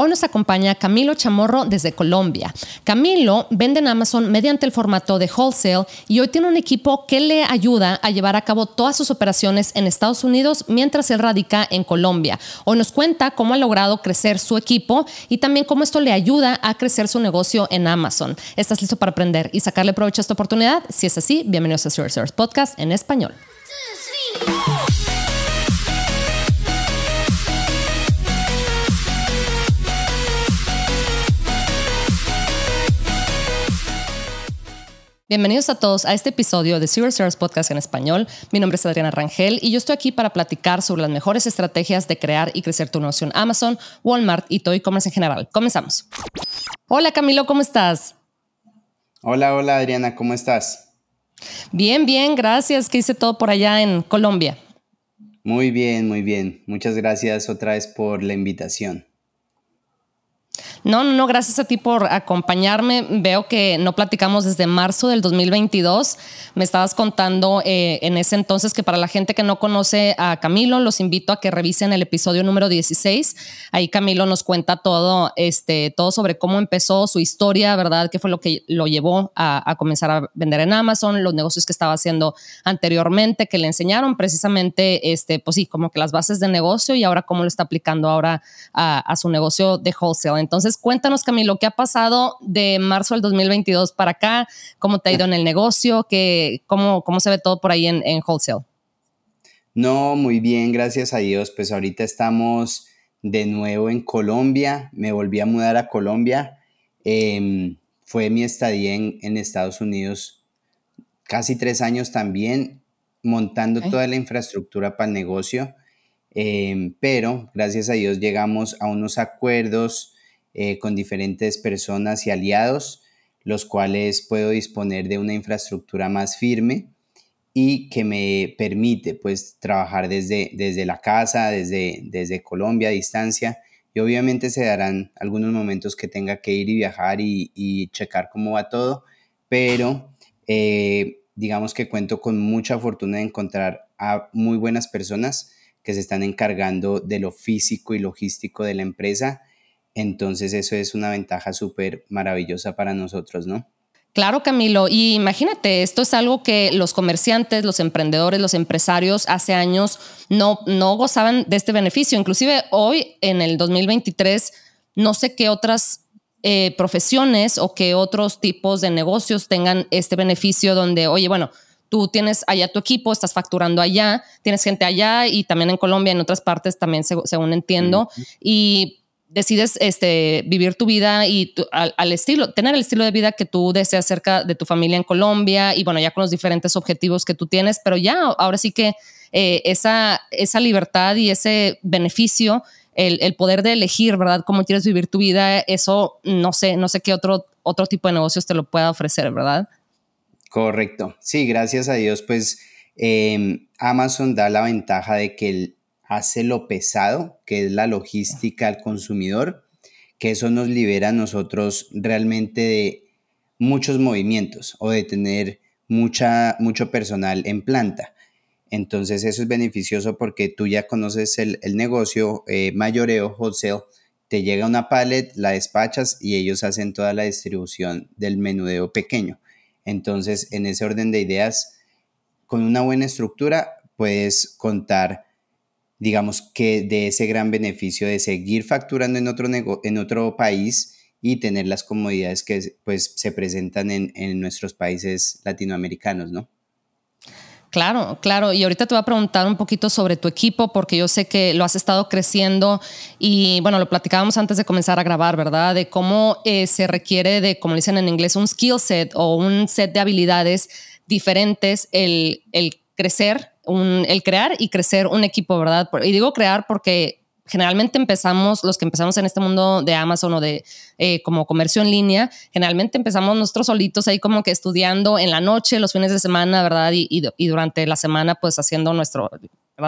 Hoy nos acompaña Camilo Chamorro desde Colombia. Camilo vende en Amazon mediante el formato de wholesale y hoy tiene un equipo que le ayuda a llevar a cabo todas sus operaciones en Estados Unidos mientras él radica en Colombia. Hoy nos cuenta cómo ha logrado crecer su equipo y también cómo esto le ayuda a crecer su negocio en Amazon. ¿Estás listo para aprender y sacarle provecho a esta oportunidad? Si es así, bienvenidos a Zero Podcast en español. Bienvenidos a todos a este episodio de Zero Service Podcast en español. Mi nombre es Adriana Rangel y yo estoy aquí para platicar sobre las mejores estrategias de crear y crecer tu negocio en Amazon, Walmart y todo e-commerce en general. Comenzamos. Hola Camilo, ¿cómo estás? Hola, hola Adriana, ¿cómo estás? Bien, bien, gracias. ¿Qué hice todo por allá en Colombia? Muy bien, muy bien. Muchas gracias otra vez por la invitación. No, no, gracias a ti por acompañarme. Veo que no platicamos desde marzo del 2022. Me estabas contando eh, en ese entonces que para la gente que no conoce a Camilo, los invito a que revisen el episodio número 16. Ahí Camilo nos cuenta todo, este, todo sobre cómo empezó su historia, ¿verdad? ¿Qué fue lo que lo llevó a, comenzar a vender en Amazon, los negocios que estaba haciendo anteriormente, que le enseñaron precisamente, este, pues sí, como que las bases de negocio y ahora cómo lo está aplicando ahora a, a su negocio de wholesale. Entonces, cuéntanos, Camilo, ¿qué ha pasado de marzo del 2022 para acá? ¿Cómo te ha ido en el negocio? ¿Qué, cómo, ¿Cómo se ve todo por ahí en, wholesale? No, muy bien, gracias a Dios. Pues ahorita estamos de nuevo en Colombia. Me volví a mudar a Colombia. Em, fue mi estadía en, Estados Unidos casi tres años también, montando toda la infraestructura para el negocio. Em, pero gracias a Dios llegamos a unos acuerdos eh, con diferentes personas y aliados, los cuales puedo disponer de una infraestructura más firme y que me permite pues trabajar desde, desde la casa, desde, desde Colombia a distancia. Y obviamente se darán algunos momentos que tenga que ir y viajar y, checar cómo va todo, pero eh, digamos que cuento con mucha fortuna de encontrar a muy buenas personas que se están encargando de lo físico y logístico de la empresa entonces eso es una ventaja súper maravillosa para nosotros, ¿no? Claro, Camilo. Y imagínate, esto es algo que los comerciantes, los emprendedores, los empresarios hace años no, no gozaban de este beneficio. Inclusive hoy, en el 2023, no sé qué otras eh, profesiones o qué otros tipos de negocios tengan este beneficio donde, oye, bueno, tú tienes allá tu equipo, estás facturando allá, tienes gente allá y también en Colombia, en otras partes también, según entiendo. Y decides este, vivir tu vida y al, estilo, tener el estilo de vida que tú deseas cerca de tu familia en Colombia y bueno, ya con los diferentes objetivos que tú tienes, pero ya ahora sí que eh, esa, esa libertad y ese beneficio, el, poder de elegir, ¿verdad? Cómo quieres vivir tu vida, eso no sé, no sé qué otro, otro tipo de negocios te lo pueda ofrecer, ¿verdad? Correcto. Sí, gracias a Dios, pues em, Amazon da la ventaja de que el, hace lo pesado, que es la logística al consumidor, que eso nos libera a nosotros realmente de muchos movimientos o de tener mucha, mucho personal en planta. Entonces eso es beneficioso porque tú ya conoces el, negocio eh, mayoreo, wholesale, te llega una pallet, la despachas y ellos hacen toda la distribución del menudeo pequeño. Entonces, en ese orden de ideas, con una buena estructura, puedes contar digamos que de ese gran beneficio de seguir facturando en otro, en otro país y tener las comodidades que pues se presentan en, en nuestros países latinoamericanos, ¿no? Claro, claro. Y ahorita te voy a preguntar un poquito sobre tu equipo, porque yo sé que lo has estado creciendo y bueno, lo platicábamos antes de comenzar a grabar, ¿verdad? De cómo eh, se requiere de, como dicen en inglés, un skill set o un set de habilidades diferentes, el, el crecer el crear y crecer un equipo, ¿verdad? Y digo crear porque generalmente empezamos, los que empezamos en este mundo de Amazon o de eh, como comercio en línea, generalmente empezamos nosotros solitos ahí como que estudiando en la noche, los fines de semana, ¿verdad? Y, y durante la semana pues haciendo nuestro,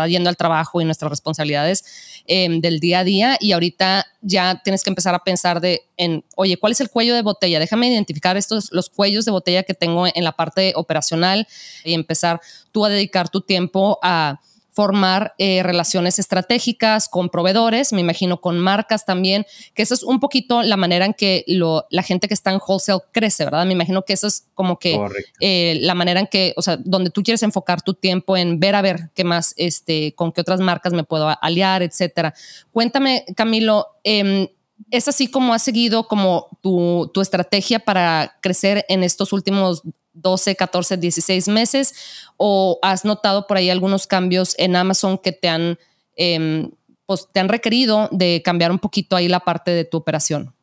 Yendo al trabajo y nuestras responsabilidades em, del día a día y ahorita ya tienes que empezar a pensar de en, oye, ¿cuál es el cuello de botella? Déjame identificar estos, los cuellos de botella que tengo en la parte operacional y empezar tú a dedicar tu tiempo a formar eh, relaciones estratégicas con proveedores, me imagino con marcas también, que eso es un poquito la manera en que lo, la gente que está en wholesale crece, ¿verdad? Me imagino que eso es como que eh, la manera en que, o sea, donde tú quieres enfocar tu tiempo en ver a ver qué más, este, con qué otras marcas me puedo aliar, etcétera. Cuéntame, Camilo, eh, ¿Es así como has seguido como tu, tu, estrategia para crecer en estos últimos 12, 14, 16 meses? ¿O has notado por ahí algunos cambios en Amazon que te han, em, pues, te han requerido de cambiar un poquito ahí la parte de tu operación?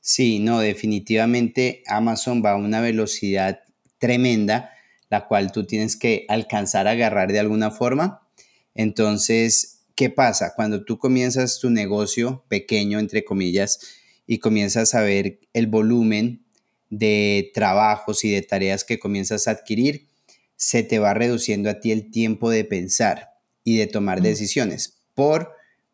Sí, no, definitivamente Amazon va a una velocidad tremenda, la cual tú tienes que alcanzar a agarrar de alguna forma. Entonces, ¿Qué pasa? Cuando tú comienzas tu negocio pequeño, entre comillas, y comienzas a ver el volumen de trabajos y de tareas que comienzas a adquirir, se te va reduciendo a ti el tiempo de pensar y de tomar decisiones por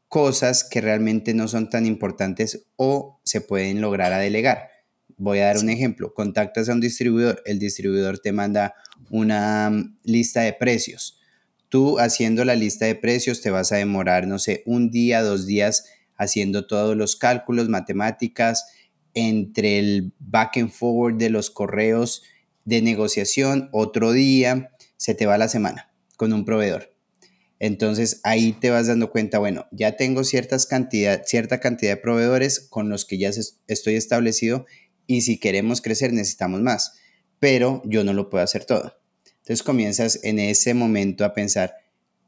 cosas que realmente no son tan importantes o se pueden lograr a delegar. Voy a dar un ejemplo. Contactas a un distribuidor, el distribuidor te manda una mm, lista de precios Tú haciendo la lista de precios te vas a demorar, no sé, un día, dos días haciendo todos los cálculos, matemáticas, entre el back and forward de los correos de negociación, otro día, se te va la semana con un proveedor. Entonces ahí te vas dando cuenta, bueno, ya tengo ciertas cantidad, cierta cantidad de proveedores con los que ya estoy establecido y si queremos crecer necesitamos más, pero yo no lo puedo hacer todo. Entonces comienzas en ese momento a pensar,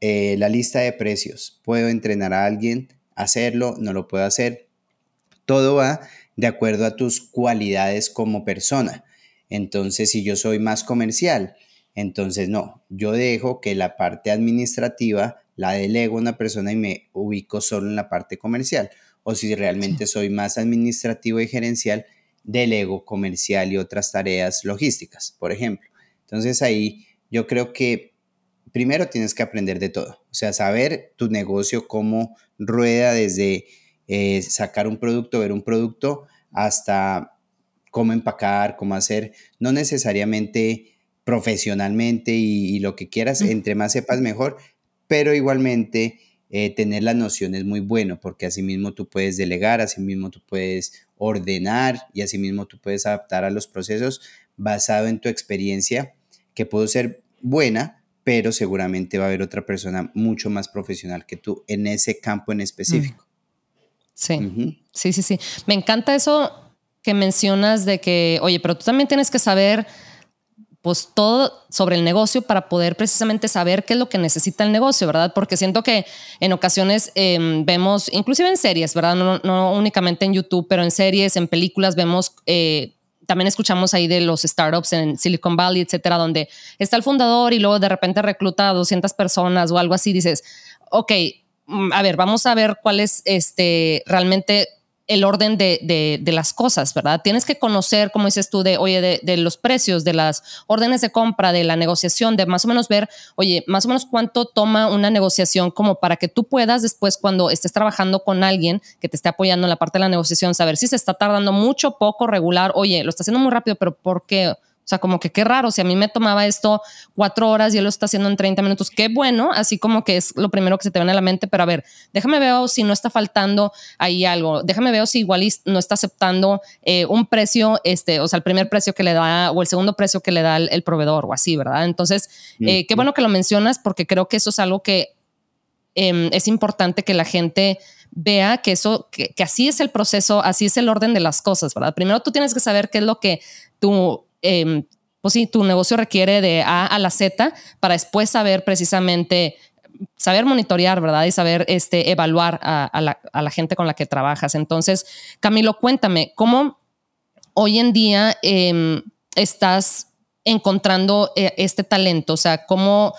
eh, la lista de precios, ¿puedo entrenar a alguien hacerlo? ¿No lo puedo hacer? Todo va de acuerdo a tus cualidades como persona. Entonces, si yo soy más comercial, entonces no, yo dejo que la parte administrativa la delego a una persona y me ubico solo en la parte comercial. O si realmente soy más administrativo y gerencial, delego comercial y otras tareas logísticas, por ejemplo. Entonces ahí yo creo que primero tienes que aprender de todo, o sea, saber tu negocio, cómo rueda desde eh, sacar un producto, ver un producto, hasta cómo empacar, cómo hacer, no necesariamente profesionalmente y, lo que quieras, entre más sepas mejor, pero igualmente eh, tener la noción es muy bueno porque asimismo tú puedes delegar, asimismo tú puedes ordenar y asimismo tú puedes adaptar a los procesos basado en tu experiencia que puedo ser buena, pero seguramente va a haber otra persona mucho más profesional que tú en ese campo en específico. Sí, sí, sí, sí. Me encanta eso que mencionas de que, oye, pero tú también tienes que saber pues todo sobre el negocio para poder precisamente saber qué es lo que necesita el negocio, ¿verdad? Porque siento que en ocasiones em, vemos, inclusive en series, ¿verdad? No, no, únicamente en YouTube, pero en series, en películas vemos eh, también escuchamos ahí de los startups en Silicon Valley, etcétera, donde está el fundador y luego de repente recluta a 200 personas o algo así. Dices, ok, a ver, vamos a ver cuál es este realmente el orden de, las cosas, ¿verdad? Tienes que conocer, como dices tú, de, oye, de, los precios, de las órdenes de compra, de la negociación, de más o menos ver, oye, más o menos cuánto toma una negociación como para que tú puedas después cuando estés trabajando con alguien que te esté apoyando en la parte de la negociación, saber si se está tardando mucho, poco, regular, oye, lo está haciendo muy rápido, pero ¿por qué? O sea, como que qué raro, si a mí me tomaba esto cuatro horas y él lo está haciendo en 30 minutos, qué bueno, así como que es lo primero que se te viene a la mente, pero a ver, déjame ver si no está faltando ahí algo, déjame ver si igual no está aceptando eh, un precio, este, o sea, el primer precio que le da o el segundo precio que le da el, proveedor o así, ¿verdad? Entonces, eh, qué bueno que lo mencionas porque creo que eso es algo que em, es importante que la gente vea que eso, que, que, así es el proceso, así es el orden de las cosas, ¿verdad? Primero tú tienes que saber qué es lo que tú Em, pues sí, tu negocio requiere de A a la Z para después saber precisamente, saber monitorear, ¿verdad? Y saber este, evaluar a, la, gente con la que trabajas. Entonces, Camilo, cuéntame, ¿cómo hoy en día em, estás encontrando eh, este talento? O sea, ¿cómo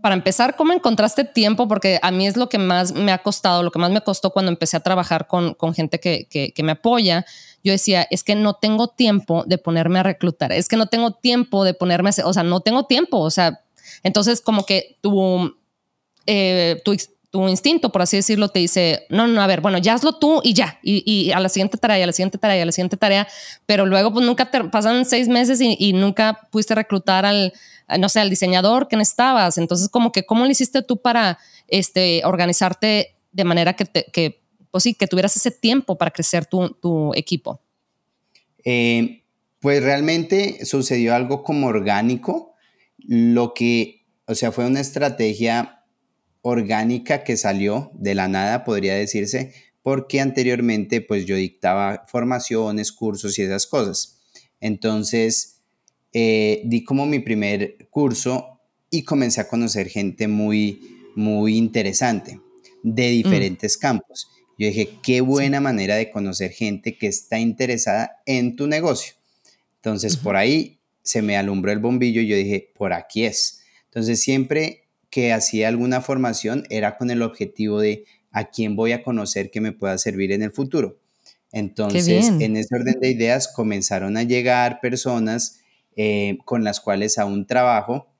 para empezar, ¿cómo encontraste tiempo? Porque a mí es lo que más me ha costado, lo que más me costó cuando empecé a trabajar con, gente que, me apoya. Yo decía, es que no tengo tiempo de ponerme a reclutar, es que no tengo tiempo de ponerme a, o sea, no tengo tiempo, o sea, entonces como que tu, eh, instinto, por así decirlo, te dice, no, no, a ver, bueno, ya hazlo tú y ya, y, a la siguiente tarea, a la siguiente tarea, a la siguiente tarea, pero luego pues nunca te pasan seis meses y, nunca pudiste reclutar al, no sé, al diseñador que necesitabas. Entonces, como que, ¿cómo lo hiciste tú para este, organizarte de manera que, que, pues sí, que tuvieras ese tiempo para crecer tu, tu equipo? Eh, pues realmente sucedió algo como orgánico, lo que, o sea, fue una estrategia orgánica que salió de la nada, podría decirse, porque anteriormente pues yo dictaba formaciones, cursos y esas cosas. Entonces, eh, di como mi primer curso y comencé a conocer gente muy, muy interesante de mm. diferentes campos. Yo dije, qué buena manera de conocer gente que está interesada en tu negocio. Entonces, por ahí se me alumbró el bombillo y yo dije, por aquí es. Entonces, siempre que hacía alguna formación era con el objetivo de a quién voy a conocer que me pueda servir en el futuro. Entonces, en ese orden de ideas comenzaron a llegar personas eh, con las cuales aún trabajo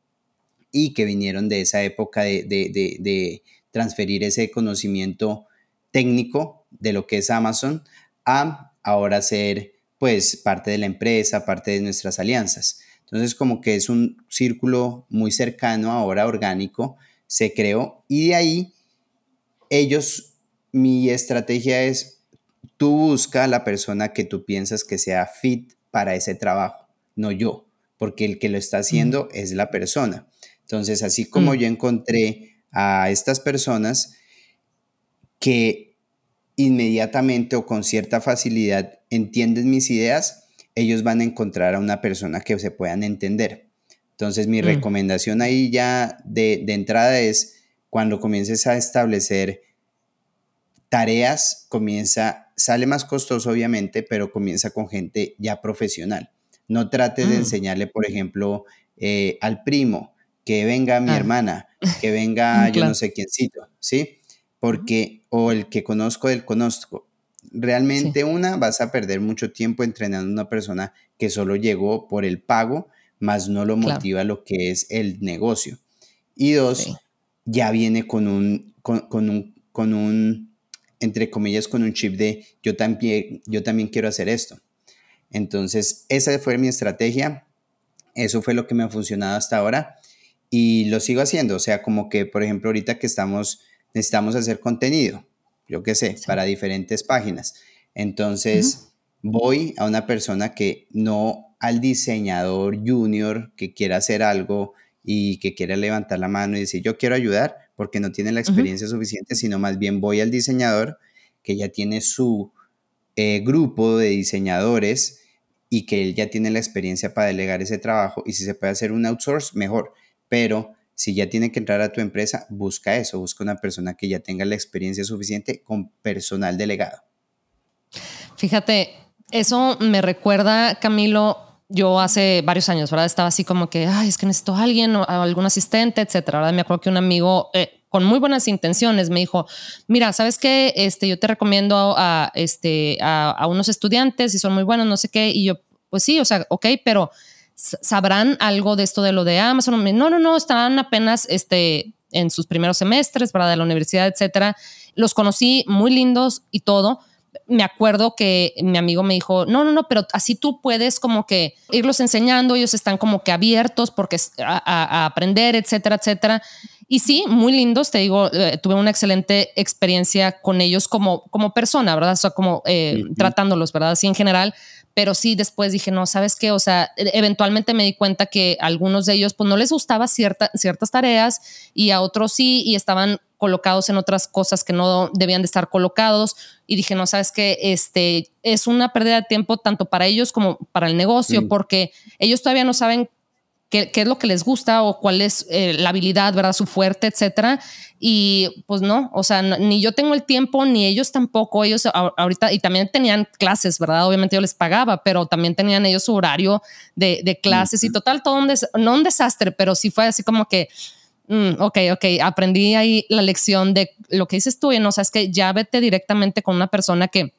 y que vinieron de esa época de, transferir ese conocimiento técnico de lo que es Amazon a ahora ser pues parte de la empresa, parte de nuestras alianzas. Entonces, como que es un círculo muy cercano ahora orgánico, se creó y de ahí ellos, mi estrategia es, tú busca a la persona que tú piensas que sea fit para ese trabajo, no yo, porque el que lo está haciendo es la persona. Entonces, así como mm. yo encontré a estas personas que inmediatamente o con cierta facilidad entienden mis ideas, ellos van a encontrar a una persona que se puedan entender. Entonces mi mm. recomendación ahí ya de, entrada es cuando comiences a establecer tareas, comienza, sale más costoso obviamente, pero comienza con gente ya profesional. No trates de mm. enseñarle, por ejemplo, eh, al primo, que venga mi ah. hermana, que venga yo no sé quiéncito, ¿sí? Porque, o el que conozco del conozco, Realmente una, vas a perder mucho tiempo entrenando a una persona que solo llegó por el pago, más no lo motiva lo que es el negocio. Y dos, ya viene con un, con, un, con un, entre comillas, con un chip de yo también, yo también quiero hacer esto. Entonces, esa fue mi estrategia. Eso fue lo que me ha funcionado hasta ahora y lo sigo haciendo. O sea, como que, por ejemplo, ahorita que estamos, necesitamos hacer contenido yo qué sé, para diferentes páginas. Entonces, voy a una persona que no al diseñador junior que quiera hacer algo y que quiera levantar la mano y decir, yo quiero ayudar porque no tiene la experiencia suficiente, sino más bien voy al diseñador que ya tiene su eh, grupo de diseñadores y que él ya tiene la experiencia para delegar ese trabajo y si se puede hacer un outsource, mejor. Pero si ya tiene que entrar a tu empresa, busca eso, busca una persona que ya tenga la experiencia suficiente con personal delegado. Fíjate, eso me recuerda, Camilo, yo hace varios años, ¿verdad? Estaba así como que, ay, es que necesito a alguien o algún asistente, etcétera. ¿verdad? Me acuerdo que un amigo eh, con muy buenas intenciones me dijo, mira, ¿sabes qué? Este, yo te recomiendo a, este, a, unos estudiantes y son muy buenos, no sé qué. Y yo, pues sí, o sea, ok, pero sabrán algo de esto de lo de Amazon. No, no, no, están apenas este, en sus primeros semestres, para De la universidad, etcétera. Los conocí muy lindos y todo. Me acuerdo que mi amigo me dijo, no, no, no, pero así tú puedes como que irlos enseñando, ellos están como que abiertos porque a, aprender, etcétera, etcétera. Y sí, muy lindos, te digo, eh, tuve una excelente experiencia con ellos como, como persona, ¿verdad? O sea, como eh, tratándolos, ¿verdad? Así en general pero sí después dije, no, ¿sabes qué? O sea, e, eventualmente me di cuenta que a algunos de ellos pues no les gustaba cierta, ciertas tareas y a otros sí y estaban colocados en otras cosas que no debían de estar colocados y dije, no, sabes qué? este es una pérdida de tiempo tanto para ellos como para el negocio porque ellos todavía no saben qué, es lo que les gusta o cuál es eh, la habilidad, ¿verdad? Su fuerte, etcétera. Y pues no, o sea, ni yo tengo el tiempo, ni ellos tampoco. Ellos ahorita, y también tenían clases, ¿verdad? Obviamente yo les pagaba, pero también tenían ellos su horario de, clases y total, todo un no un desastre, pero sí fue así como que, mm, ok, ok, aprendí ahí la lección de lo que dices tú, y no, sabes que ya vete directamente con una persona que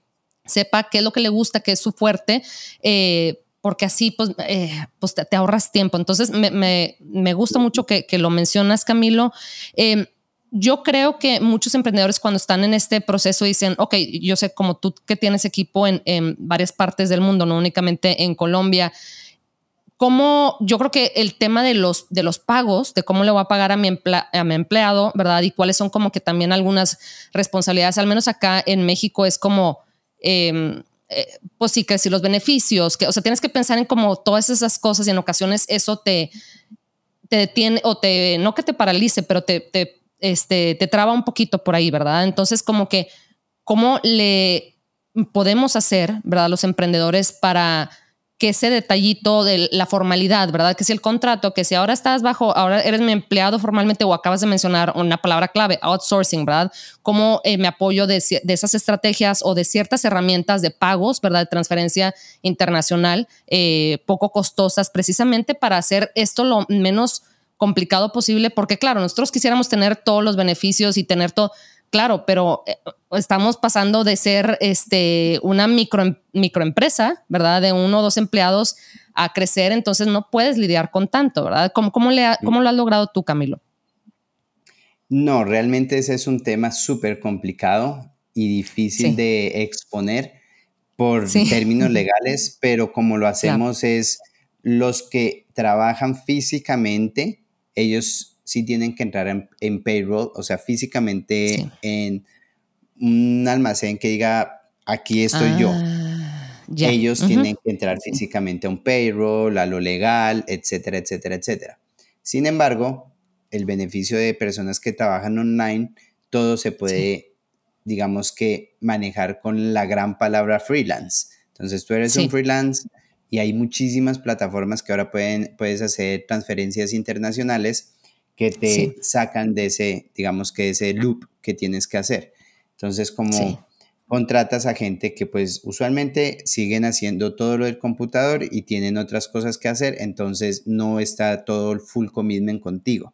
sepa qué es lo que le gusta, qué es su fuerte, eh, porque así pues, eh, pues te, ahorras tiempo. Entonces me, me, me gusta mucho que, que, lo mencionas, Camilo. Em, yo creo que muchos emprendedores cuando están en este proceso dicen, ok, yo sé como tú que tienes equipo en, varias partes del mundo, no únicamente en Colombia, cómo yo creo que el tema de los, de los pagos, de cómo le voy a pagar a mi, empleado, ¿verdad? Y cuáles son como que también algunas responsabilidades, al menos acá en México es como... Em, eh, pues sí, que si los beneficios, que, o sea, tienes que pensar en como todas esas cosas y en ocasiones eso te, te detiene o te, no que te paralice, pero te, te este, te traba un poquito por ahí, ¿verdad? Entonces, como que, ¿cómo le podemos hacer, ¿verdad? Los emprendedores para que ese detallito de la formalidad, ¿verdad? Que si el contrato, que si ahora estás bajo, ahora eres mi empleado formalmente o acabas de mencionar una palabra clave, outsourcing, ¿verdad? ¿Cómo eh, me apoyo de, esas estrategias o de ciertas herramientas de pagos, ¿verdad? De transferencia internacional, eh, poco costosas, precisamente para hacer esto lo menos complicado posible, porque claro, nosotros quisiéramos tener todos los beneficios y tener todo, claro, pero eh, estamos pasando de ser este, una micro, microempresa, ¿verdad? De uno o dos empleados a crecer, entonces no puedes lidiar con tanto, ¿verdad? ¿Cómo, cómo, le cómo lo has logrado tú, Camilo? No, realmente ese es un tema súper complicado y difícil de exponer por términos legales, pero como lo hacemos es los que trabajan físicamente ellos sí tienen que entrar en, payroll, o sea, físicamente en un almacén que diga, aquí estoy yo. Ah, ellos tienen que entrar físicamente a un payroll, a lo legal, etcétera, etcétera, etcétera. Sin embargo, el beneficio de personas que trabajan online, todo se puede, digamos que, manejar con la gran palabra freelance. Entonces, tú eres un freelance, y hay muchísimas plataformas que ahora pueden, puedes hacer transferencias internacionales que te sacan de ese, digamos que ese loop que tienes que hacer. Entonces, como contratas a gente que pues usualmente siguen haciendo todo lo del computador y tienen otras cosas que hacer, entonces no está todo el full commitment contigo.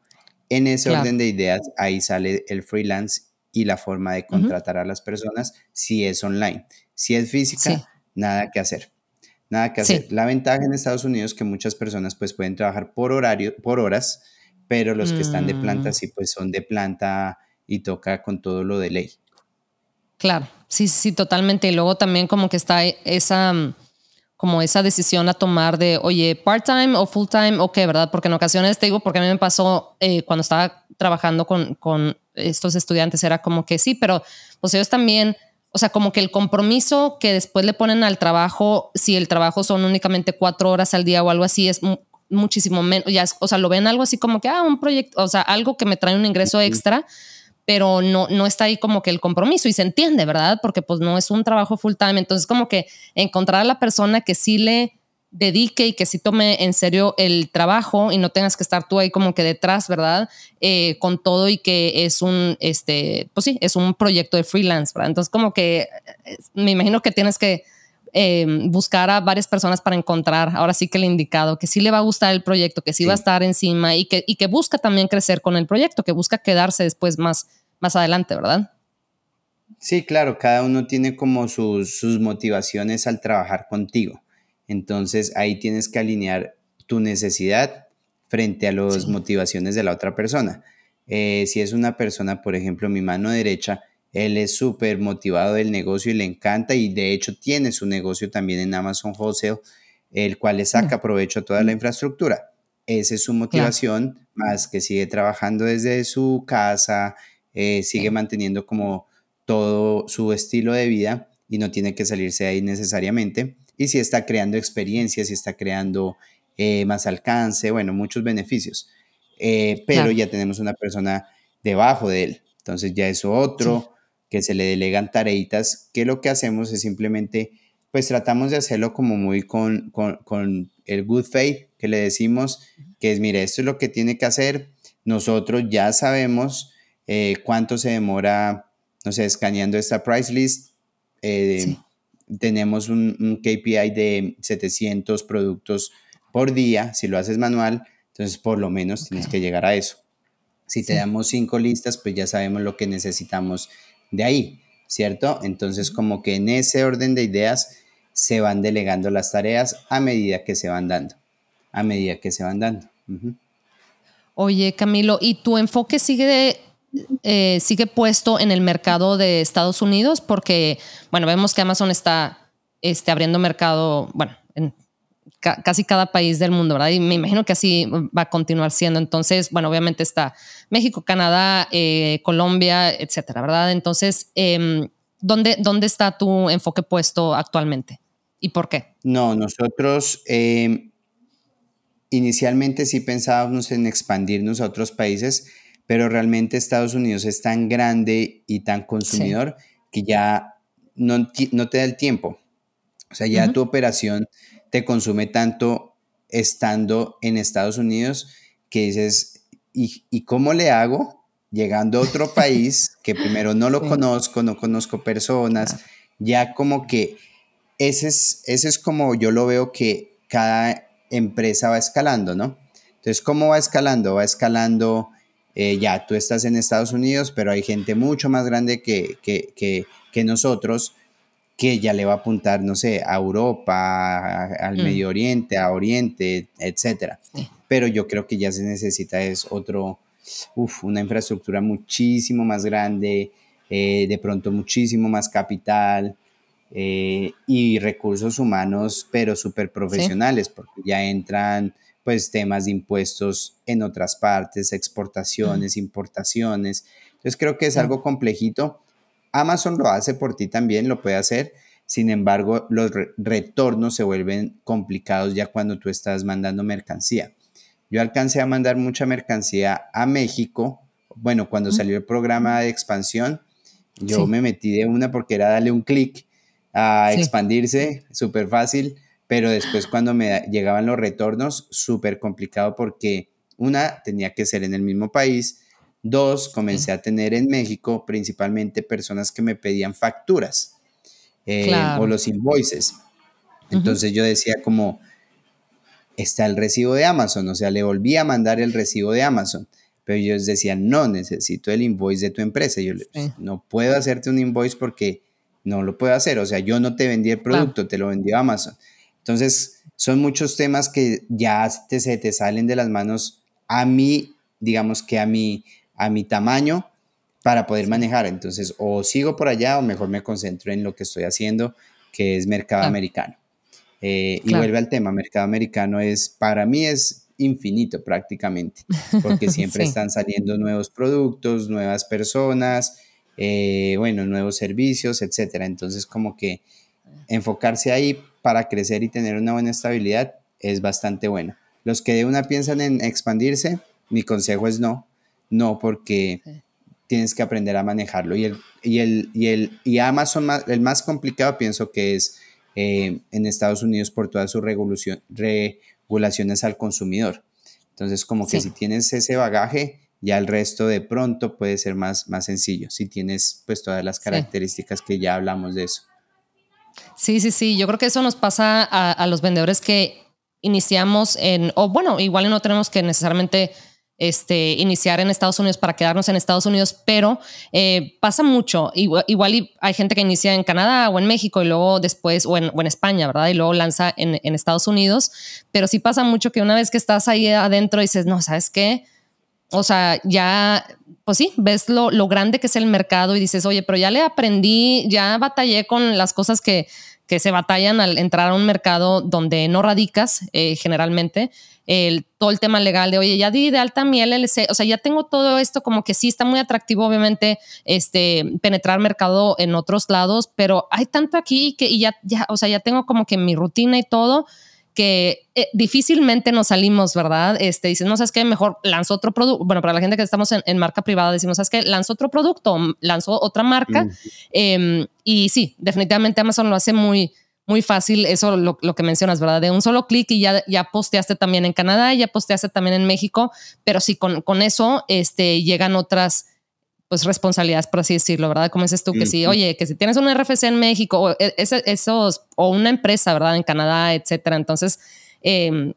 En ese orden de ideas, ahí sale el freelance y la forma de contratar a las personas si es online. Si es física, nada que hacer. Nada que hacer. La ventaja en Estados Unidos es que muchas personas pues pueden trabajar por horario, por horas, pero los que están de planta mm. sí pues son de planta y toca con todo lo de ley. Claro, sí, sí, totalmente. Y luego también como que está esa, mm, como esa decisión a tomar de, oye, part-time o full-time, o qué, ¿verdad? Porque en ocasiones te digo, porque a mí me pasó eh, cuando estaba trabajando con, con estos estudiantes, era como que sí, pero pues ellos también o sea, como que el compromiso que después le ponen al trabajo, si el trabajo son únicamente cuatro horas al día o algo así, es muchísimo menos, ya o sea, lo ven algo así como que, ah, un proyecto, o sea, algo que me trae un ingreso extra, pero no, no está ahí como que el compromiso y se entiende, ¿verdad? Porque pues no es un trabajo full time, entonces como que encontrar a la persona que sí le dedique y que sí tome en serio el trabajo y no tengas que estar tú ahí como que detrás, ¿verdad? Eh, con todo y que es un, este, pues sí, es un proyecto de freelance, ¿verdad? Entonces como que eh, me imagino que tienes que em, buscar a varias personas para encontrar, ahora sí que el indicado, que sí le va a gustar el proyecto, que sí, va a estar encima y que, y que busca también crecer con el proyecto, que busca quedarse después más, más adelante, ¿verdad? Sí, claro, cada uno tiene como sus, sus motivaciones al trabajar contigo. Entonces ahí tienes que alinear tu necesidad frente a las motivaciones de la otra persona. Eh, si es una persona, por ejemplo, mi mano derecha, él es súper motivado del negocio y le encanta y de hecho tiene su negocio también en Amazon Wholesale, el cual le saca provecho a toda la infraestructura. Esa es su motivación, más que sigue trabajando desde su casa, eh, sigue manteniendo como todo su estilo de vida y no tiene que salirse de ahí necesariamente y si está creando experiencias, si está creando eh, más alcance, bueno, muchos beneficios. Eh, pero ya tenemos una persona debajo de él. Entonces ya es otro que se le delegan tareitas, que lo que hacemos es simplemente, pues tratamos de hacerlo como muy con, con, el good faith que le decimos, que es, mire, esto es lo que tiene que hacer. Nosotros ya sabemos eh, cuánto se demora, no sé, escaneando esta price list. Sí tenemos un, KPI de 700 productos por día. Si lo haces manual, entonces por lo menos tienes que llegar a eso. Si te damos cinco listas, pues ya sabemos lo que necesitamos de ahí, ¿cierto? Entonces como que en ese orden de ideas se van delegando las tareas a medida que se van dando, a medida que se van dando. Oye, Camilo, ¿y tu enfoque sigue eh, sigue puesto en el mercado de Estados Unidos? Porque, bueno, vemos que Amazon está este, abriendo mercado, bueno, casi cada país del mundo, ¿verdad? Y me imagino que así va a continuar siendo. Entonces, bueno, obviamente está México, Canadá, eh, Colombia, etcétera, ¿verdad? Entonces, em, ¿dónde, ¿dónde está tu enfoque puesto actualmente y por qué? No, nosotros em, inicialmente sí pensábamos en expandirnos a otros países, pero realmente Estados Unidos es tan grande y tan consumidor que ya no, no, te da el tiempo. O sea, ya tu operación te consume tanto estando en Estados Unidos que dices, ¿y, cómo le hago? Llegando a otro país que primero no lo conozco, no conozco personas, ya como que ese es, ese es como yo lo veo que cada empresa va escalando, ¿no? Entonces, ¿cómo va escalando? Va escalando, eh, ya tú estás en Estados Unidos, pero hay gente mucho más grande que, que, que, que nosotros que ya le va a apuntar, no sé, a Europa, al mm. Medio Oriente, a Oriente, etcétera. Pero yo creo que ya se necesita es otro, uf, una infraestructura muchísimo más grande, eh, de pronto muchísimo más capital eh, y recursos humanos, pero súper profesionales, porque ya entran pues temas de impuestos en otras partes, exportaciones, importaciones. Entonces creo que es algo complejito Amazon lo hace por ti también, lo puede hacer. Sin embargo, los retornos se vuelven complicados ya cuando tú estás mandando mercancía. Yo alcancé a mandar mucha mercancía a México. Bueno, cuando salió el programa de expansión, yo me metí de una porque era darle un clic a expandirse, súper fácil, pero después cuando me llegaban los retornos, súper complicado porque una tenía que ser en el mismo país, Dos, comencé a tener en México principalmente personas que me pedían facturas eh, o los invoices. Entonces yo decía como, está el recibo de Amazon, o sea, le volví a mandar el recibo de Amazon, pero ellos decían, no, necesito el invoice de tu empresa. yo no puedo hacerte un invoice porque no lo puedo hacer, o sea, yo no te vendí el producto, te lo vendió Amazon. Entonces, son muchos temas que ya te, se te salen de las manos a mí, digamos que a mí, a mi tamaño para poder manejar. Entonces, o sigo por allá o mejor me concentro en lo que estoy haciendo, que es mercado americano. Eh, y vuelve al tema, mercado americano es, para mí es infinito prácticamente, porque siempre están saliendo nuevos productos, nuevas personas, eh, bueno, nuevos servicios, etcétera. Entonces, como que enfocarse ahí para crecer y tener una buena estabilidad es bastante bueno. Los que de una piensan en expandirse, mi consejo es no, no, porque tienes que aprender a manejarlo. Y el, y el, y el y Amazon, el más complicado pienso que es eh, en Estados Unidos por todas sus regulaciones al consumidor. Entonces, como que si tienes ese bagaje, ya el resto de pronto puede ser más, más sencillo, si tienes pues todas las características que ya hablamos de eso. Sí, sí, sí, yo creo que eso nos pasa a, a los vendedores que iniciamos en, o bueno, igual no tenemos que necesariamente este, iniciar en Estados Unidos para quedarnos en Estados Unidos, pero eh, pasa mucho. Igual, hay gente que inicia en Canadá o en México y luego después, o en, España, ¿verdad? Y luego lanza en, Estados Unidos, pero sí pasa mucho que una vez que estás ahí adentro dices, no, ¿sabes qué? O sea, ya, pues sí, ves lo, lo grande que es el mercado y dices, oye, pero ya le aprendí, ya batallé con las cosas que, que se batallan al entrar a un mercado donde no radicas eh, generalmente. El, todo el tema legal de, oye, ya di de alta mi LLC, o sea, ya tengo todo esto como que sí está muy atractivo, obviamente, este, penetrar mercado en otros lados, pero hay tanto aquí que y ya, ya, o sea, ya tengo como que mi rutina y todo, que eh, difícilmente nos salimos, ¿verdad? Este, dicen, no, ¿sabes qué? Mejor lanzo otro producto. Bueno, para la gente que estamos en, marca privada, decimos, ¿sabes qué? Lanzo otro producto, lanzo otra marca. Em, y sí, definitivamente Amazon lo hace muy, muy fácil. Eso lo, lo que mencionas, ¿verdad? De un solo clic y ya, ya posteaste también en Canadá, ya posteaste también en México, pero sí, con, con eso este, llegan otras pues responsabilidades, por así decirlo, ¿verdad? Como dices tú, que si, oye, que si tienes un RFC en México o e, esos, o una empresa, ¿verdad? En Canadá, etcétera. Entonces, em,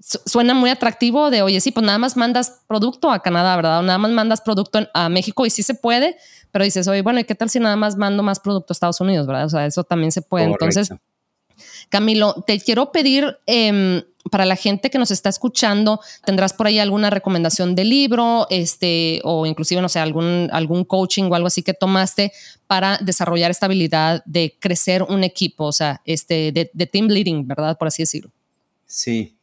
suena muy atractivo de, oye, sí, pues nada más mandas producto a Canadá, ¿verdad? O nada más mandas producto a México y sí se puede, pero dices, oye, bueno, ¿y qué tal si nada más mando más producto a Estados Unidos, ¿verdad? O sea, eso también se puede. Entonces, Camilo, te quiero pedir em, para la gente que nos está escuchando, ¿tendrás por ahí alguna recomendación de libro, este, o inclusive, no sé, algún, algún coaching o algo así que tomaste para desarrollar esta habilidad de crecer un equipo, o sea, este, de, team leading, ¿verdad? Por así decirlo. Sí,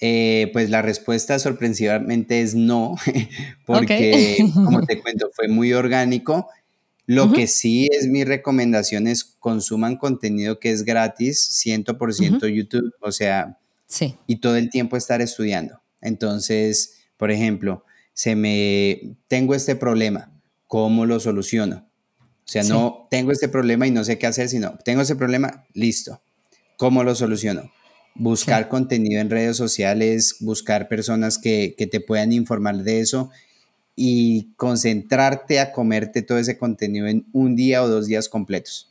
eh, pues la respuesta sorpresivamente es no, porque como te cuento, fue muy orgánico. Lo que sí es mi recomendación es consuman contenido que es gratis, 100% YouTube, o sea, Sí. Y todo el tiempo estar estudiando. Entonces, por ejemplo, se me tengo este problema, ¿cómo lo soluciono? O sea, no tengo este problema y no sé qué hacer, sino tengo ese problema, listo. ¿Cómo lo soluciono? Buscar contenido en redes sociales, buscar personas que, te puedan informar de eso y concentrarte a comerte todo ese contenido en un día o dos días completos.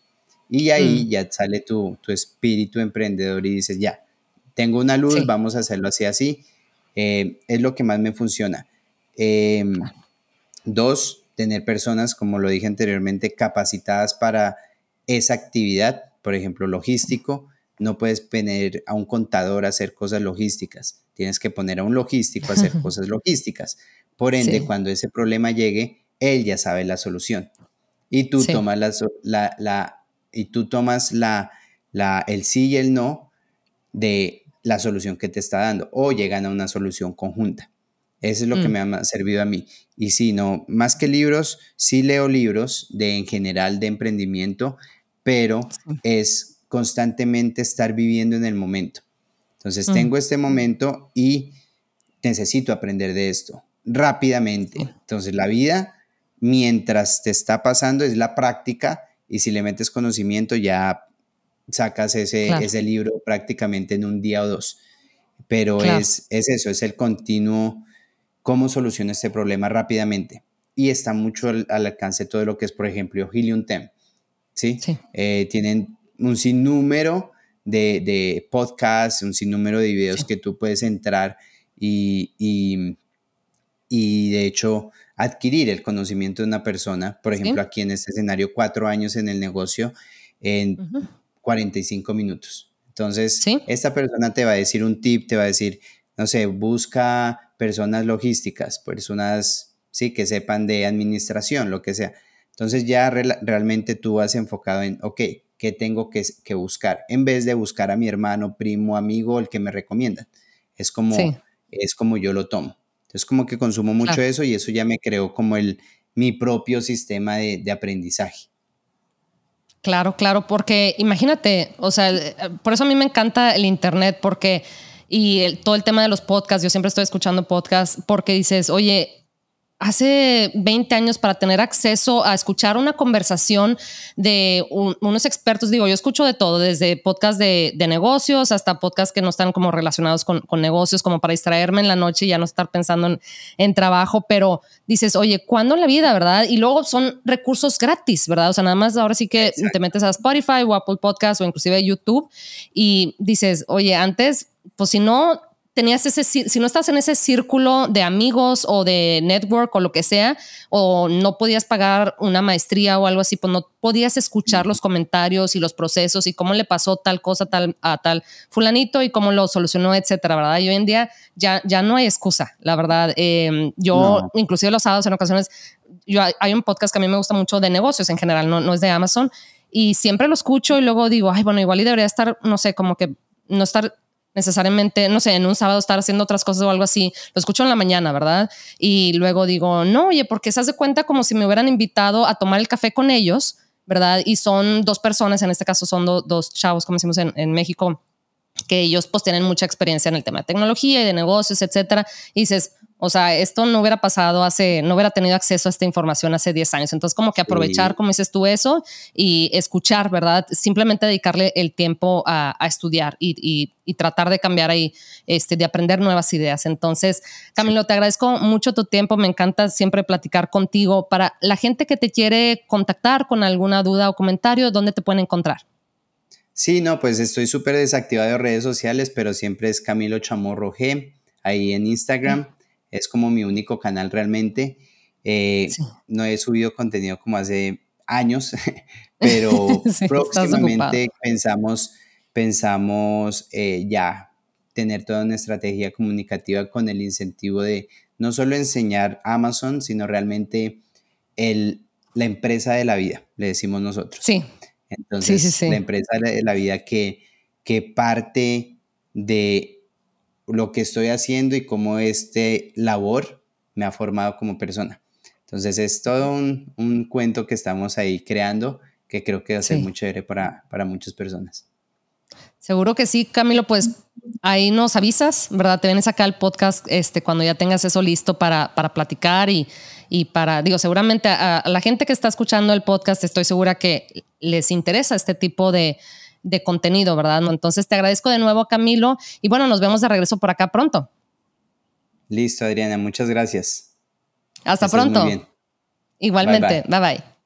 Y ahí mm. ya sale tu, tu espíritu emprendedor y dices, ya, tengo una luz, vamos a hacerlo así, así. Eh, es lo que más me funciona. Em, dos, tener personas, como lo dije anteriormente, capacitadas para esa actividad, por ejemplo, logístico. No puedes poner a un contador a hacer cosas logísticas. Tienes que poner a un logístico a hacer cosas logísticas. Por ende, cuando ese problema llegue, él ya sabe la solución. Y tú tomas la, la, y tú tomas la, la, el sí y el no de la solución que te está dando o llegan a una solución conjunta. Eso es lo que mm. me ha servido a mí. Y si no, más que libros, sí leo libros de en general de emprendimiento, pero es constantemente estar viviendo en el momento. Entonces, mm. tengo este momento y necesito aprender de esto rápidamente. Entonces, la vida, mientras te está pasando, es la práctica y si le metes conocimiento, ya sacas ese, ese libro prácticamente en un día o dos. Pero es, es eso, es el continuo, cómo soluciona este problema rápidamente. Y está mucho al, alcance todo lo que es, por ejemplo, Helium Tem. ¿sí? Eh, tienen un sinnúmero de, de, podcasts, un sinnúmero de videos que tú puedes entrar y, y, y, de hecho adquirir el conocimiento de una persona. Por ejemplo, aquí en este escenario, cuatro años en el negocio, en 45 minutos. Entonces, esta persona te va a decir un tip, te va a decir, no sé, busca personas logísticas, personas, sí, que sepan de administración, lo que sea. Entonces ya realmente tú vas enfocado en, ok, ¿qué tengo que, que, buscar? En vez de buscar a mi hermano, primo, amigo, el que me recomiendan. Es como, es como yo lo tomo. Entonces como que consumo mucho eso y eso ya me creó como el, mi propio sistema de, de aprendizaje. Claro, claro, porque imagínate, o sea, por eso a mí me encanta el Internet, porque y todo el tema de los podcasts, yo siempre estoy escuchando podcasts porque dices, oye, hace 20 años para tener acceso a escuchar una conversación de unos expertos, digo, yo escucho de todo, desde podcast de, negocios hasta podcasts que no están como relacionados con, negocios, como para distraerme en la noche y ya no estar pensando en, trabajo, pero dices, oye, ¿cuándo en la vida, verdad? Y luego son recursos gratis, ¿verdad? O sea, nada más ahora sí que te metes a Spotify o Apple Podcast o inclusive YouTube y dices, oye, antes, pues si no tenías ese, si no estás en ese círculo de amigos o de network o lo que sea, o no podías pagar una maestría o algo así, pues no podías escuchar los comentarios y los procesos y cómo le pasó tal cosa tal, a tal fulanito y cómo lo solucionó, etcétera, ¿verdad? Y hoy en día ya, ya no hay excusa, la verdad. Em, yo, inclusive los sábados en ocasiones, yo, hay un podcast que a mí me gusta mucho de negocios en general, no, no es de Amazon, y siempre lo escucho y luego digo, ay, bueno, igual y debería estar, no sé, como que no estar necesariamente, no sé, en un sábado estar haciendo otras cosas o algo así. Lo escucho en la mañana, ¿verdad? Y luego digo, no, oye, porque se hace cuenta como si me hubieran invitado a tomar el café con ellos, ¿verdad? Y son dos personas, en este caso son dos chavos, como decimos en, en México, que ellos pues tienen mucha experiencia en el tema de tecnología y de negocios, etcétera. Y dices, o sea, esto no hubiera pasado hace, no hubiera tenido acceso a esta información hace 10 años. Entonces, como que aprovechar, como dices tú, eso y escuchar, ¿verdad? Simplemente dedicarle el tiempo a, estudiar y, tratar de cambiar ahí, este, de aprender nuevas ideas. Entonces, Camilo, te agradezco mucho tu tiempo. Me encanta siempre platicar contigo. Para la gente que te quiere contactar con alguna duda o comentario, ¿dónde te pueden encontrar? Sí, no, pues estoy súper desactivado de redes sociales, pero siempre es Camilo Chamorro G ahí en Instagram es como mi único canal realmente. Eh, no he subido contenido como hace años, pero próximamente pensamos, pensamos eh, ya tener toda una estrategia comunicativa con el incentivo de no solo enseñar Amazon, sino realmente el, la empresa de la vida, le decimos nosotros. Sí. Entonces, la empresa de la vida que, que parte de lo que estoy haciendo y cómo este labor me ha formado como persona. Entonces es todo un, un cuento que estamos ahí creando que creo que va a ser muy chévere para, para muchas personas. Seguro que sí, Camilo, pues ahí nos avisas, ¿verdad? Te vienes acá al podcast este, cuando ya tengas eso listo para, para platicar y, y para, digo, seguramente a, la gente que está escuchando el podcast, estoy segura que les interesa este tipo de, de contenido, ¿verdad? Entonces te agradezco de nuevo, Camilo, y bueno, nos vemos de regreso por acá pronto. Listo, Adriana, muchas gracias. Hasta pronto. Igualmente, bye bye.